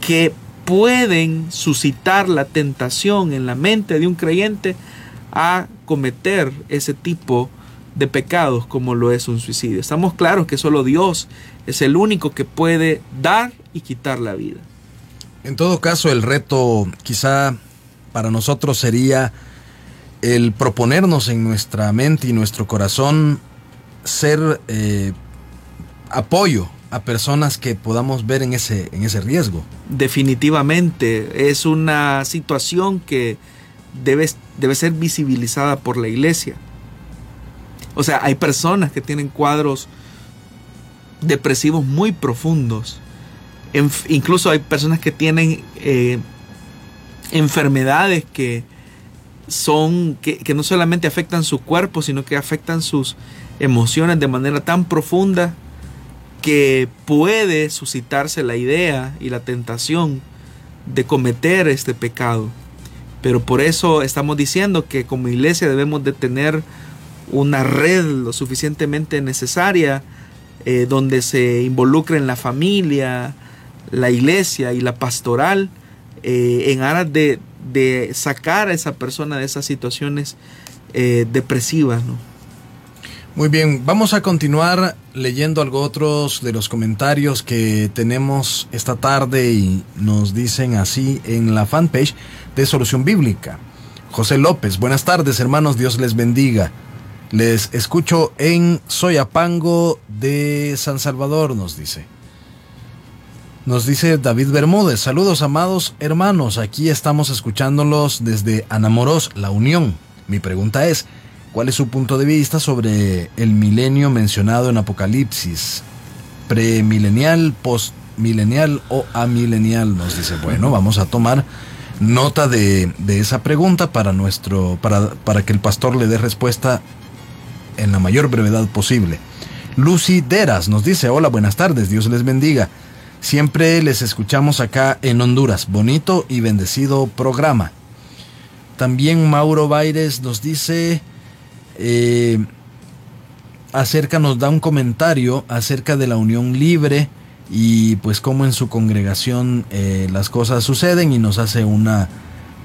que pueden suscitar la tentación en la mente de un creyente a cometer ese tipo de pecados como lo es un suicidio. Estamos claros que solo Dios es el único que puede dar y quitar la vida. En todo caso, el reto quizá para nosotros sería el proponernos en nuestra mente y nuestro corazón ser eh, apoyo a personas que podamos ver en ese, en ese riesgo. Definitivamente, es una situación que debe, debe ser visibilizada por la iglesia. O sea, hay personas que tienen cuadros depresivos muy profundos. incluso hay personas que tienen eh, enfermedades que son que, que, no solamente afectan su cuerpo, sino que afectan sus emociones de manera tan profunda que puede suscitarse la idea y la tentación de cometer este pecado. Pero por eso estamos diciendo que como iglesia debemos de tener una red lo suficientemente necesaria eh, donde se involucren la familia, la iglesia y la pastoral eh, en aras de, sacar a esa persona de esas situaciones eh, depresivas. Muy bien, vamos a continuar leyendo algo otros de los comentarios que tenemos esta tarde y nos dicen así en la fanpage de Solución Bíblica. José López, buenas tardes hermanos, Dios les bendiga. Les escucho en Soyapango de San Salvador, nos dice. Nos dice David Bermúdez, saludos amados hermanos, aquí estamos escuchándolos desde Anamoros, La Unión. Mi pregunta es, ¿Cuál es su punto de vista sobre el milenio mencionado en Apocalipsis? ¿Premilenial, postmilenial o amilenial? Nos dice, bueno, vamos a tomar nota de, esa pregunta para, nuestro, para, para que el pastor le dé respuesta en la mayor brevedad posible. Lucy Deras nos dice, hola, buenas tardes, Dios les bendiga. Siempre les escuchamos acá en Honduras. Bonito y bendecido programa. También Mauro Baires nos dice, eh, acerca, nos da un comentario acerca de la unión libre y pues cómo en su congregación eh, las cosas suceden y nos hace una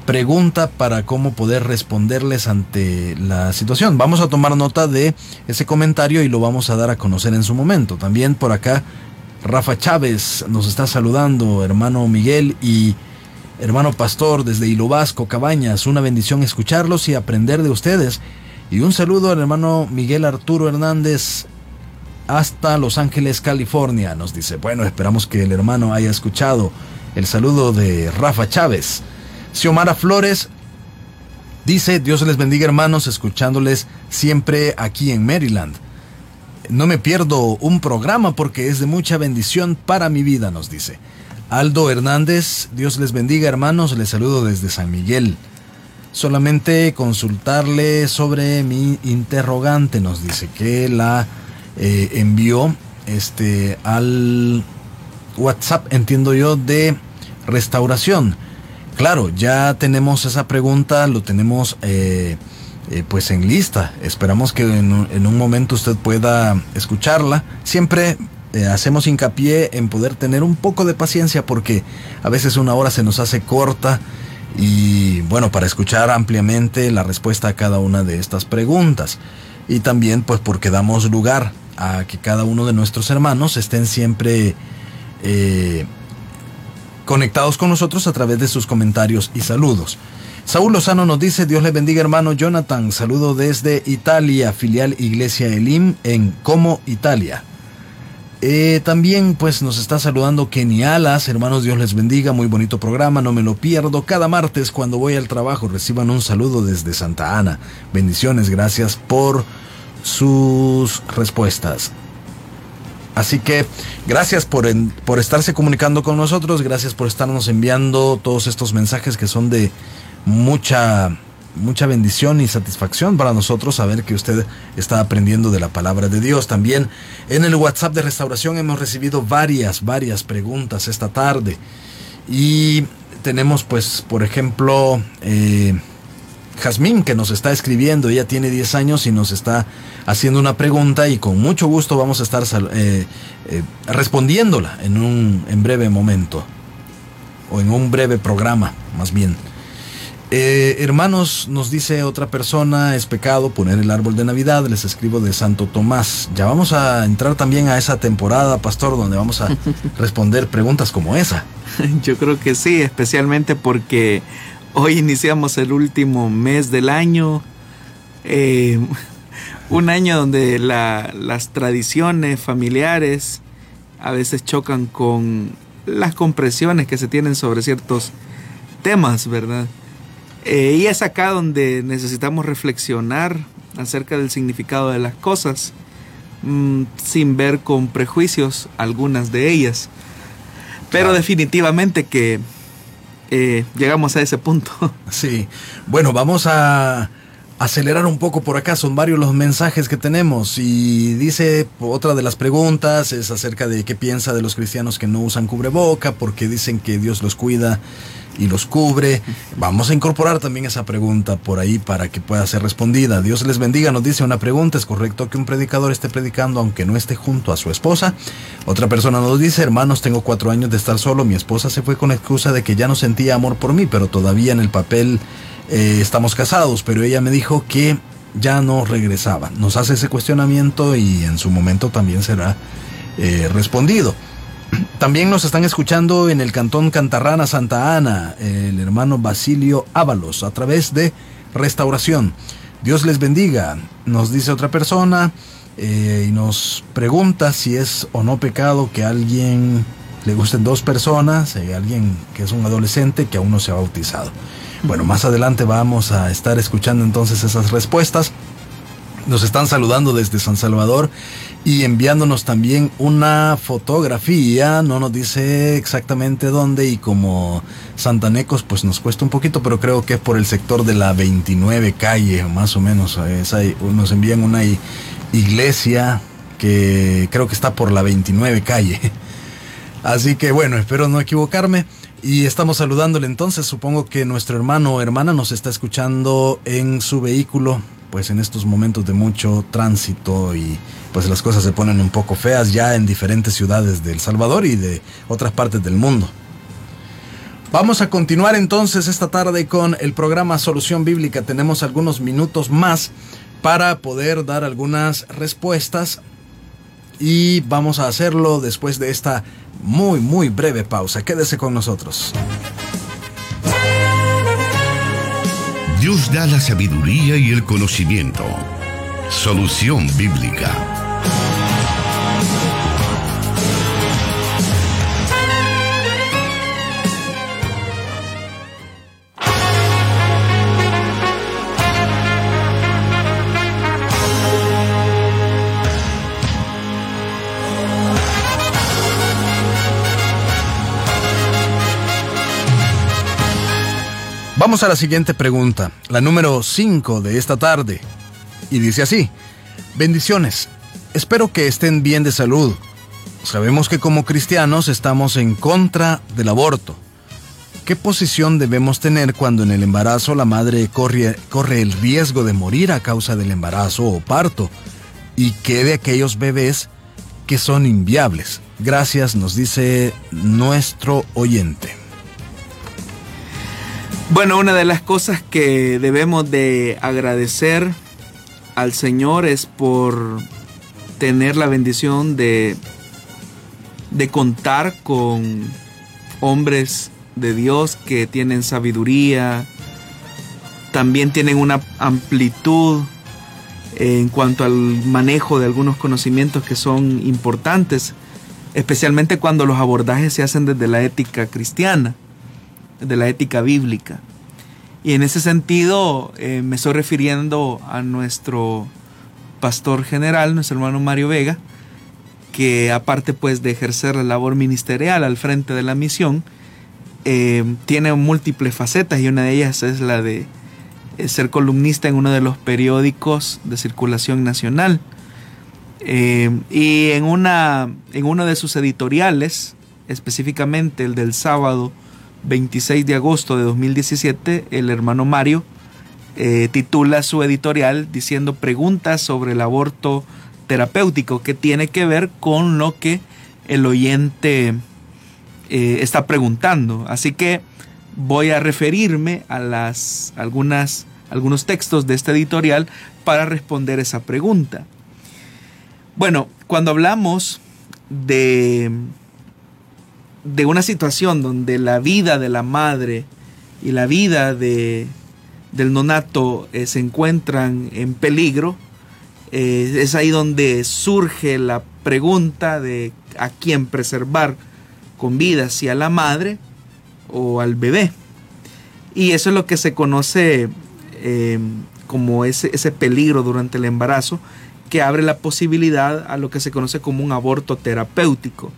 pregunta para cómo poder responderles ante la situación. Vamos a tomar nota de ese comentario y lo vamos a dar a conocer en su momento. También por acá Rafa Chávez nos está saludando, hermano Miguel y hermano Pastor desde Hilo Vasco, Cabañas. Una bendición escucharlos y aprender de ustedes. Y un saludo al hermano Miguel Arturo Hernández hasta Los Ángeles, California. Nos dice, bueno, esperamos que el hermano haya escuchado el saludo de Rafa Chávez. Xiomara Flores dice, Dios les bendiga hermanos, escuchándoles siempre aquí en Maryland. No me pierdo un programa porque es de mucha bendición para mi vida, nos dice. Aldo Hernández, Dios les bendiga hermanos, les saludo desde San Miguel solamente consultarle sobre mi interrogante. Nos dice que la eh, envió este, al WhatsApp, entiendo yo, de restauración. Claro, ya tenemos esa pregunta, lo tenemos eh, eh, pues en lista. Esperamos que en, en, un momento usted pueda escucharla. Siempre hacemos hincapié en poder tener un poco de paciencia porque a veces una hora se nos hace corta y bueno, para escuchar ampliamente la respuesta a cada una de estas preguntas. Y también pues porque damos lugar a que cada uno de nuestros hermanos estén siempre eh, conectados con nosotros a través de sus comentarios y saludos. Saúl Lozano nos dice, Dios le bendiga hermano Jonathan, saludo desde Italia, filial Iglesia Elim en Como, Italia. Eh, también pues nos está saludando Kenny Alas, hermanos Dios les bendiga, muy bonito programa, no me lo pierdo. Cada martes cuando voy al trabajo reciban un saludo desde Santa Ana. Bendiciones, gracias por sus respuestas. Así que gracias por, por estarse comunicando con nosotros, gracias por estarnos enviando todos estos mensajes que son de mucha mucha bendición y satisfacción para nosotros saber que usted está aprendiendo de la palabra de Dios. También en el WhatsApp de restauración hemos recibido varias, varias preguntas esta tarde. Y tenemos pues, por ejemplo, eh, Jazmín que nos está escribiendo, ella tiene 10 años y nos está haciendo una pregunta y con mucho gusto vamos a estar eh, eh, respondiéndola en un en breve momento o en un breve programa, más bien. Eh, hermanos, nos dice otra persona, es pecado poner el árbol de Navidad, les escribo de Santo Tomás. Ya vamos a entrar también a esa temporada, pastor, donde vamos a (laughs) responder preguntas como esa. Yo creo que sí, especialmente porque hoy iniciamos el último mes del año, eh, un año donde las tradiciones familiares a veces chocan con las compresiones que se tienen sobre ciertos temas, ¿verdad? Eh, y es acá donde necesitamos reflexionar acerca del significado de las cosas, mm, sin ver con prejuicios algunas de ellas. Pero definitivamente que eh, llegamos a ese punto. (laughs) Sí, bueno, vamos a acelerar un poco por acá, son varios los mensajes que tenemos y dice otra de las preguntas es acerca de qué piensa de los cristianos que no usan cubreboca porque dicen que Dios los cuida y los cubre. Vamos a incorporar también esa pregunta por ahí para que pueda ser respondida. Dios les bendiga, nos dice una pregunta, ¿es correcto que un predicador esté predicando aunque no esté junto a su esposa? Otra persona nos dice, hermanos, tengo cuatro años de estar solo, mi esposa se fue con excusa de que ya no sentía amor por mí, pero todavía en el papel eh, estamos casados, pero ella me dijo que ya no regresaba. Nos hace ese cuestionamiento y en su momento también será eh, respondido. También nos están escuchando en el cantón Cantarrana, Santa Ana, el hermano Basilio Ábalos, a través de Restauración. Dios les bendiga, nos dice otra persona eh, y nos pregunta si es o no pecado que a alguien le gusten dos personas, eh, alguien que es un adolescente que aún no se ha bautizado. Bueno, más adelante vamos a estar escuchando entonces esas respuestas. Nos están saludando desde San Salvador y enviándonos también una fotografía, no nos dice exactamente dónde y como Santanecos pues nos cuesta un poquito, pero creo que es por el sector de la 29 calle, más o menos, nos envían una iglesia que creo que está por la 29 calle. (laughs) Así que bueno, espero no equivocarme. Y estamos saludándole entonces, supongo que nuestro hermano o hermana nos está escuchando en su vehículo, pues en estos momentos de mucho tránsito y pues las cosas se ponen un poco feas ya en diferentes ciudades de El Salvador y de otras partes del mundo. Vamos a continuar entonces esta tarde con el programa Solución Bíblica. Tenemos algunos minutos más para poder dar algunas respuestas y vamos a hacerlo después de esta muy, muy breve pausa. Quédese con nosotros. Dios da la sabiduría y el conocimiento. Solución bíblica. Vamos a la siguiente pregunta, la número 5 de esta tarde. Y dice así, bendiciones, espero que estén bien de salud. Sabemos que como cristianos estamos en contra del aborto. ¿Qué posición debemos tener cuando en el embarazo la madre corre, corre el riesgo de morir a causa del embarazo o parto? ¿Y qué de aquellos bebés que son inviables? Gracias, nos dice nuestro oyente. Bueno, una de las cosas que debemos de agradecer al Señor es por tener la bendición de, de contar con hombres de Dios que tienen sabiduría, también tienen una amplitud en cuanto al manejo de algunos conocimientos que son importantes especialmente cuando los abordajes se hacen desde la ética cristiana, desde la ética bíblica. Y en ese sentido eh, me estoy refiriendo a nuestro pastor general, nuestro hermano Mario Vega, que aparte pues de ejercer la labor ministerial al frente de la misión, eh, tiene múltiples facetas y una de ellas es la de eh, ser columnista en uno de los periódicos de circulación nacional. Y en, una, en uno de sus editoriales, específicamente el del sábado 26 de agosto de 2017, el hermano Mario titula su editorial diciendo preguntas sobre el aborto terapéutico que tiene que ver con lo que el oyente eh, está preguntando. Así que voy a referirme a las algunas algunos textos de este editorial para responder esa pregunta. Bueno, cuando hablamos de de una situación donde la vida de la madre y la vida de, del nonato eh, se encuentran en peligro, eh, es ahí donde surge la pregunta de a quién preservar con vida, si a la madre o al bebé. Y eso es lo que se conoce eh, como ese, ese peligro durante el embarazo, que abre la posibilidad a lo que se conoce como un aborto terapéutico.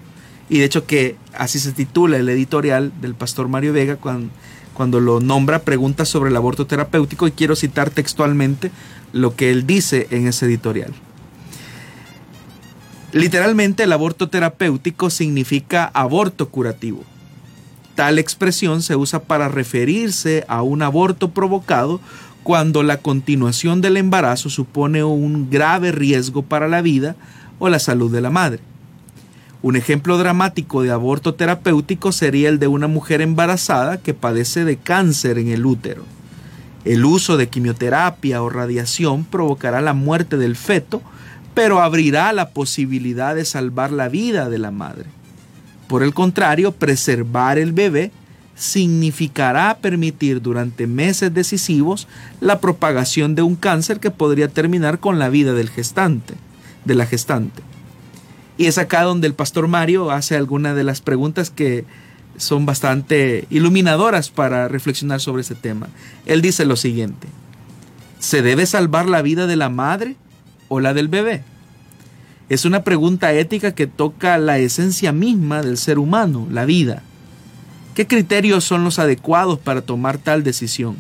Y de hecho que así se titula el editorial del pastor Mario Vega cuando, cuando lo nombra preguntas sobre el aborto terapéutico y quiero citar textualmente lo que él dice en ese editorial. Literalmente el aborto terapéutico significa aborto curativo. Tal expresión se usa para referirse a un aborto provocado cuando la continuación del embarazo supone un grave riesgo para la vida o la salud de la madre. Un ejemplo dramático de aborto terapéutico sería el de una mujer embarazada que padece de cáncer en el útero. El uso de quimioterapia o radiación provocará la muerte del feto, pero abrirá la posibilidad de salvar la vida de la madre. Por el contrario, preservar el bebé significará permitir durante meses decisivos la propagación de un cáncer que podría terminar con la vida del gestante, de la gestante. Y es acá donde el pastor Mario hace algunas de las preguntas que son bastante iluminadoras para reflexionar sobre ese tema. Él dice lo siguiente, ¿se debe salvar la vida de la madre o la del bebé? Es una pregunta ética que toca la esencia misma del ser humano, la vida. ¿Qué criterios son los adecuados para tomar tal decisión?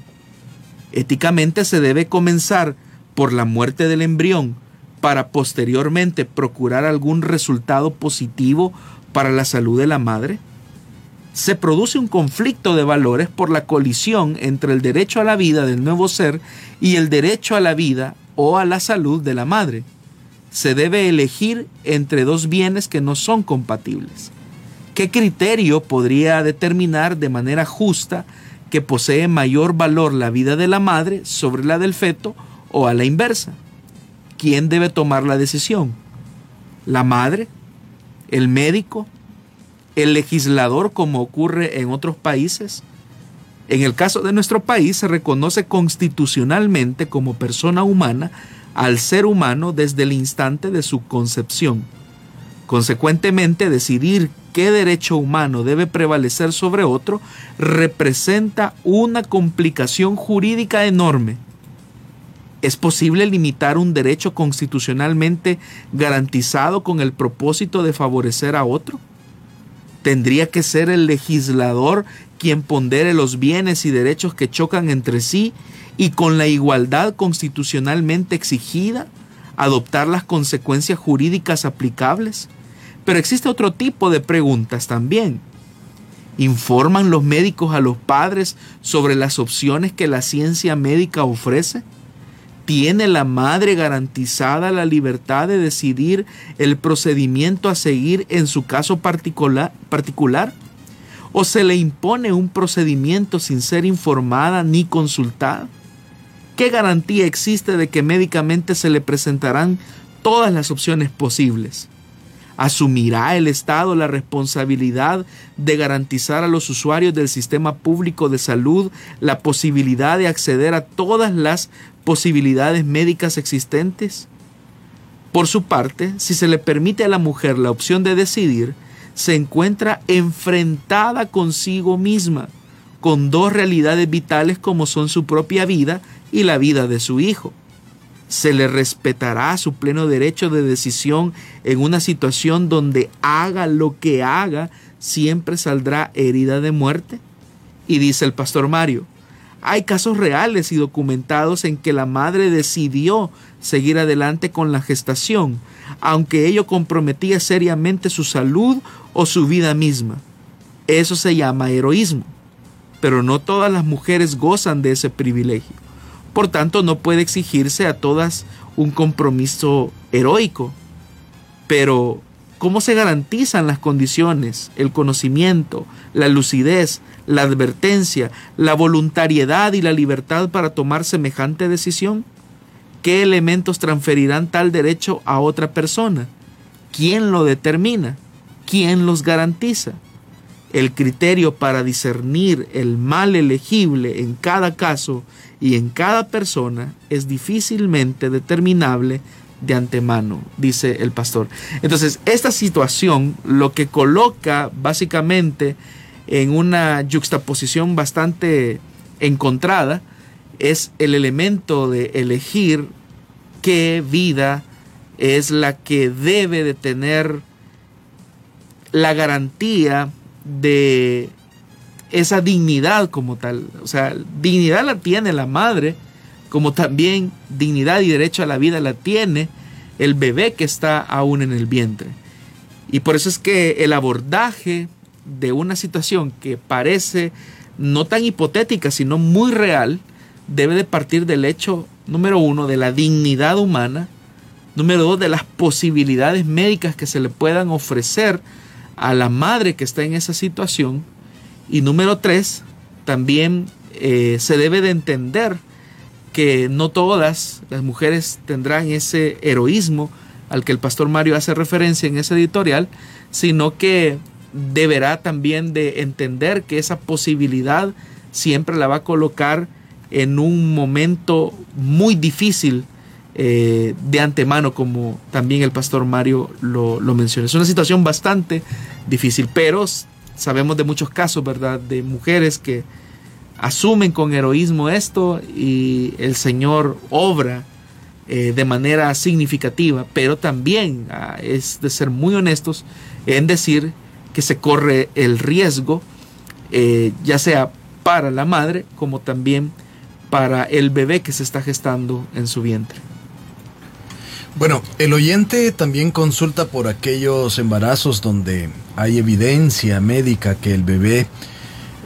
Éticamente se debe comenzar por la muerte del embrión para posteriormente procurar algún resultado positivo para la salud de la madre se produce un conflicto de valores por la colisión entre el derecho a la vida del nuevo ser y el derecho a la vida o a la salud de la madre. Se debe elegir entre dos bienes que no son compatibles. ¿Qué criterio podría determinar de manera justa que posee mayor valor la vida de la madre sobre la del feto o a la inversa? ¿Quién debe tomar la decisión? ¿La madre? ¿El médico? el legislador como ocurre en otros países? En el caso de nuestro país se reconoce constitucionalmente como persona humana al ser humano desde el instante de su concepción. Consecuentemente, decidir qué derecho humano debe prevalecer sobre otro representa una complicación jurídica enorme. ¿Es posible limitar un derecho constitucionalmente garantizado con el propósito de favorecer a otro? Tendría que ser el legislador quien pondere los bienes y derechos que chocan entre sí y con la igualdad constitucionalmente exigida, adoptar las consecuencias jurídicas aplicables. Pero existe otro tipo de preguntas también. ¿Informan los médicos a los padres sobre las opciones que la ciencia médica ofrece? ¿Tiene la madre garantizada la libertad de decidir el procedimiento a seguir en su caso particular, particular? ¿O se le impone un procedimiento sin ser informada ni consultada? ¿Qué garantía existe de que médicamente se le presentarán todas las opciones posibles? ¿Asumirá el Estado la responsabilidad de garantizar a los usuarios del sistema público de salud la posibilidad de acceder a todas las posibilidades médicas existentes? Por su parte, si se le permite a la mujer la opción de decidir, se encuentra enfrentada consigo misma, con dos realidades vitales como son su propia vida y la vida de su hijo. ¿Se le respetará su pleno derecho de decisión en una situación donde haga lo que haga, siempre saldrá herida de muerte? Y dice el pastor Mario, hay casos reales y documentados en que la madre decidió seguir adelante con la gestación, aunque ello comprometía seriamente su salud o su vida misma. Eso se llama heroísmo, pero no todas las mujeres gozan de ese privilegio. Por tanto, no puede exigirse a todas un compromiso heroico. Pero, ¿cómo se garantizan las condiciones, el conocimiento, la lucidez, la advertencia, la voluntariedad y la libertad para tomar semejante decisión? ¿Qué elementos transferirán tal derecho a otra persona? ¿Quién lo determina? ¿Quién los garantiza? El criterio para discernir el mal elegible en cada caso y en cada persona es difícilmente determinable de antemano, dice el pastor. Entonces, esta situación lo que coloca básicamente en una juxtaposición bastante encontrada es el elemento de elegir qué vida es la que debe de tener la garantía de esa dignidad como tal. O sea, dignidad la tiene la madre, como también dignidad y derecho a la vida la tiene el bebé que está aún en el vientre. Y por eso es que el abordaje de una situación que parece no tan hipotética, sino muy real, debe de partir del hecho, número uno, de la dignidad humana, número dos, de las posibilidades médicas que se le puedan ofrecer a la madre que está en esa situación, y número tres, también eh, se debe de entender que no todas las mujeres tendrán ese heroísmo al que el pastor Mario hace referencia en ese editorial, sino que deberá también de entender que esa posibilidad siempre la va a colocar en un momento muy difícil eh, de antemano, como también el pastor Mario lo, lo menciona. Es una situación bastante difícil, pero Sabemos de muchos casos, ¿verdad? De mujeres que asumen con heroísmo esto y el Señor obra eh, de manera significativa, pero también ah, es de ser muy honestos en decir que se corre el riesgo, eh, ya sea para la madre como también para el bebé que se está gestando en su vientre. Bueno, el oyente también consulta por aquellos embarazos donde hay evidencia médica que el bebé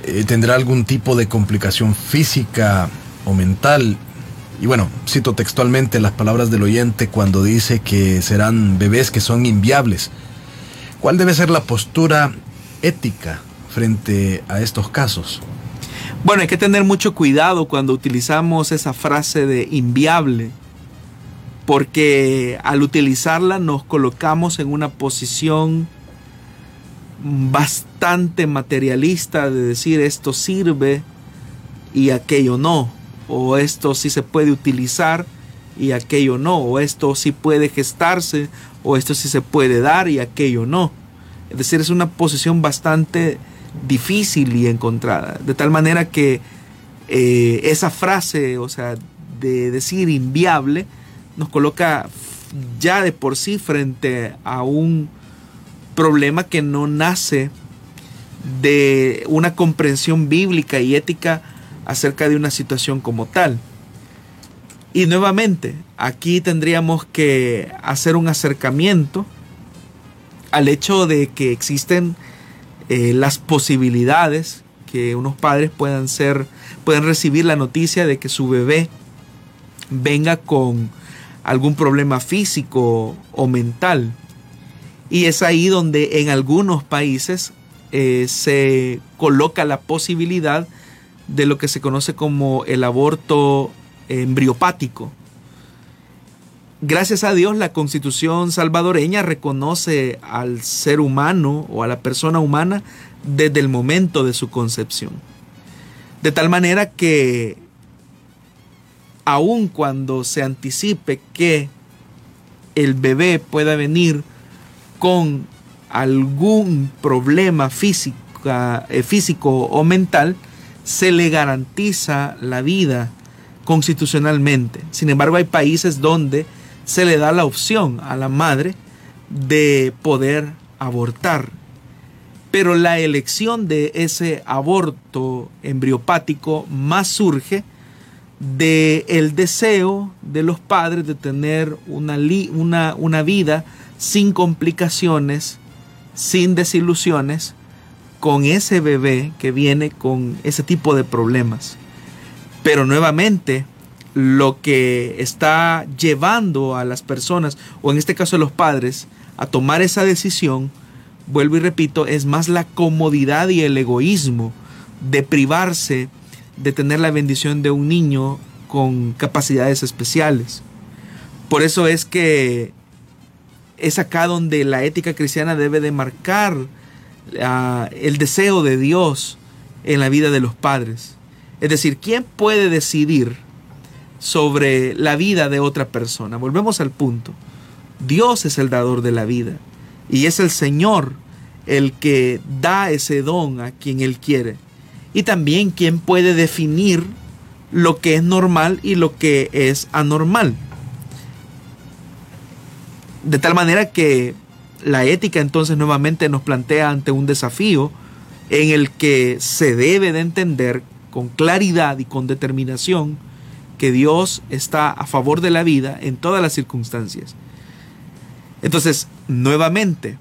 eh, tendrá algún tipo de complicación física o mental. Y bueno, cito textualmente las palabras del oyente cuando dice que serán bebés que son inviables. ¿Cuál debe ser la postura ética frente a estos casos? Bueno, hay que tener mucho cuidado cuando utilizamos esa frase de inviable porque al utilizarla nos colocamos en una posición bastante materialista de decir esto sirve y aquello no, o esto sí se puede utilizar y aquello no, o esto sí puede gestarse, o esto sí se puede dar y aquello no. Es decir, es una posición bastante difícil y encontrada, de tal manera que eh, esa frase, o sea, de decir inviable, nos coloca ya de por sí frente a un problema que no nace de una comprensión bíblica y ética acerca de una situación como tal. Y nuevamente, aquí tendríamos que hacer un acercamiento al hecho de que existen eh, las posibilidades que unos padres puedan ser, pueden recibir la noticia de que su bebé venga con algún problema físico o mental. Y es ahí donde en algunos países eh, se coloca la posibilidad de lo que se conoce como el aborto embriopático. Gracias a Dios la constitución salvadoreña reconoce al ser humano o a la persona humana desde el momento de su concepción. De tal manera que aun cuando se anticipe que el bebé pueda venir con algún problema eh, físico o mental, se le garantiza la vida constitucionalmente. Sin embargo, hay países donde se le da la opción a la madre de poder abortar. Pero la elección de ese aborto embriopático más surge de el deseo de los padres de tener una, una, una vida sin complicaciones, sin desilusiones, con ese bebé que viene con ese tipo de problemas. Pero nuevamente, lo que está llevando a las personas, o en este caso a los padres, a tomar esa decisión, vuelvo y repito, es más la comodidad y el egoísmo de privarse de tener la bendición de un niño con capacidades especiales. Por eso es que es acá donde la ética cristiana debe de marcar ah, el deseo de Dios en la vida de los padres. Es decir, ¿quién puede decidir sobre la vida de otra persona? Volvemos al punto. Dios es el dador de la vida y es el Señor el que da ese don a quien Él quiere y también quién puede definir lo que es normal y lo que es anormal. De tal manera que la ética entonces nuevamente nos plantea ante un desafío en el que se debe de entender con claridad y con determinación que Dios está a favor de la vida en todas las circunstancias. Entonces, nuevamente,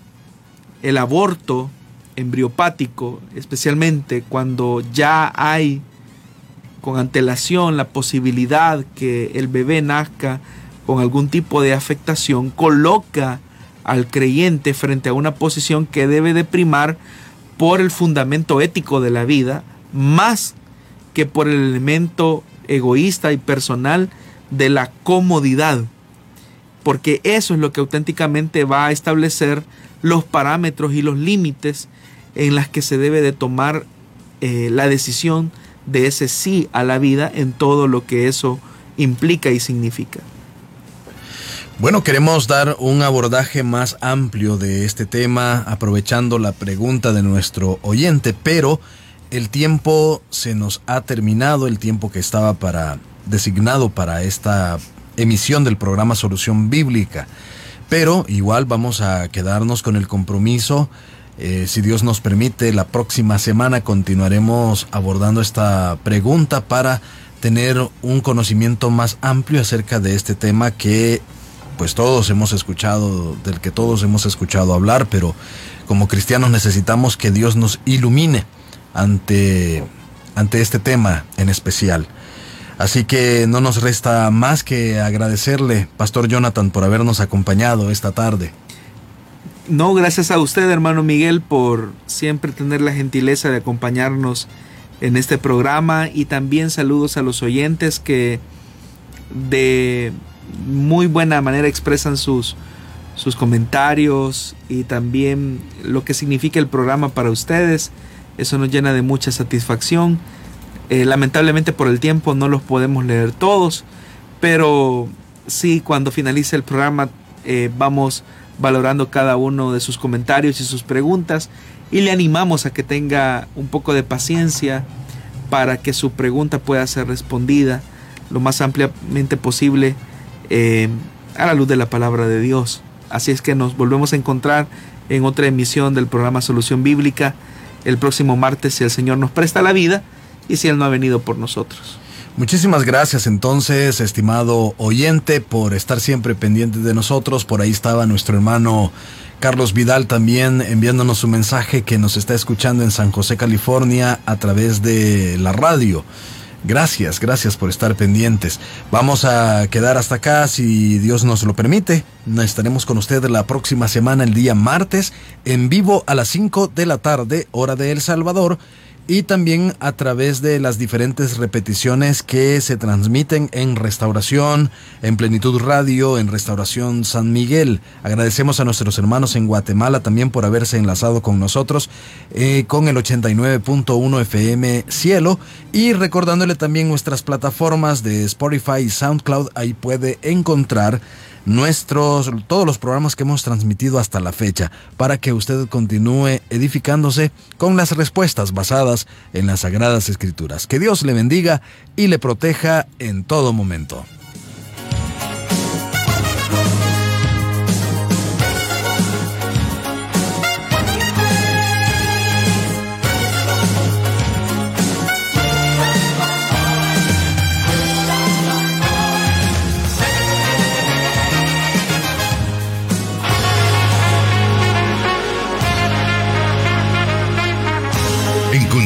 el aborto embriopático, especialmente cuando ya hay con antelación la posibilidad que el bebé nazca con algún tipo de afectación, coloca al creyente frente a una posición que debe de primar por el fundamento ético de la vida, más que por el elemento egoísta y personal de la comodidad, porque eso es lo que auténticamente va a establecer los parámetros y los límites en las que se debe de tomar eh, la decisión de ese sí a la vida en todo lo que eso implica y significa. Bueno, queremos dar un abordaje más amplio de este tema, aprovechando la pregunta de nuestro oyente, pero el tiempo se nos ha terminado, el tiempo que estaba para designado para esta emisión del programa Solución Bíblica. Pero igual vamos a quedarnos con el compromiso. Eh, si Dios nos permite, la próxima semana continuaremos abordando esta pregunta para tener un conocimiento más amplio acerca de este tema que pues todos hemos escuchado, del que todos hemos escuchado hablar, pero como cristianos necesitamos que Dios nos ilumine ante, ante este tema en especial. Así que no nos resta más que agradecerle, Pastor Jonathan, por habernos acompañado esta tarde. No, gracias a usted, hermano Miguel, por siempre tener la gentileza de acompañarnos en este programa y también saludos a los oyentes que de muy buena manera expresan sus, sus comentarios y también lo que significa el programa para ustedes. Eso nos llena de mucha satisfacción. Eh, lamentablemente por el tiempo no los podemos leer todos, pero sí cuando finalice el programa eh, vamos valorando cada uno de sus comentarios y sus preguntas y le animamos a que tenga un poco de paciencia para que su pregunta pueda ser respondida lo más ampliamente posible eh, a la luz de la palabra de Dios. Así es que nos volvemos a encontrar en otra emisión del programa Solución Bíblica el próximo martes si el Señor nos presta la vida y si Él no ha venido por nosotros. Muchísimas gracias entonces, estimado oyente, por estar siempre pendiente de nosotros. Por ahí estaba nuestro hermano Carlos Vidal también enviándonos su mensaje que nos está escuchando en San José, California, a través de la radio. Gracias, gracias por estar pendientes. Vamos a quedar hasta acá si Dios nos lo permite. Estaremos con ustedes la próxima semana, el día martes, en vivo a las 5 de la tarde, hora de El Salvador y también a través de las diferentes repeticiones que se transmiten en Restauración, en Plenitud Radio, en Restauración San Miguel. Agradecemos a nuestros hermanos en Guatemala también por haberse enlazado con nosotros eh, con el 89.1 FM Cielo y recordándole también nuestras plataformas de Spotify y SoundCloud, ahí puede encontrar nuestros, todos los programas que hemos transmitido hasta la fecha, para que usted continúe edificándose con las respuestas basadas en las Sagradas Escrituras. Que Dios le bendiga y le proteja en todo momento.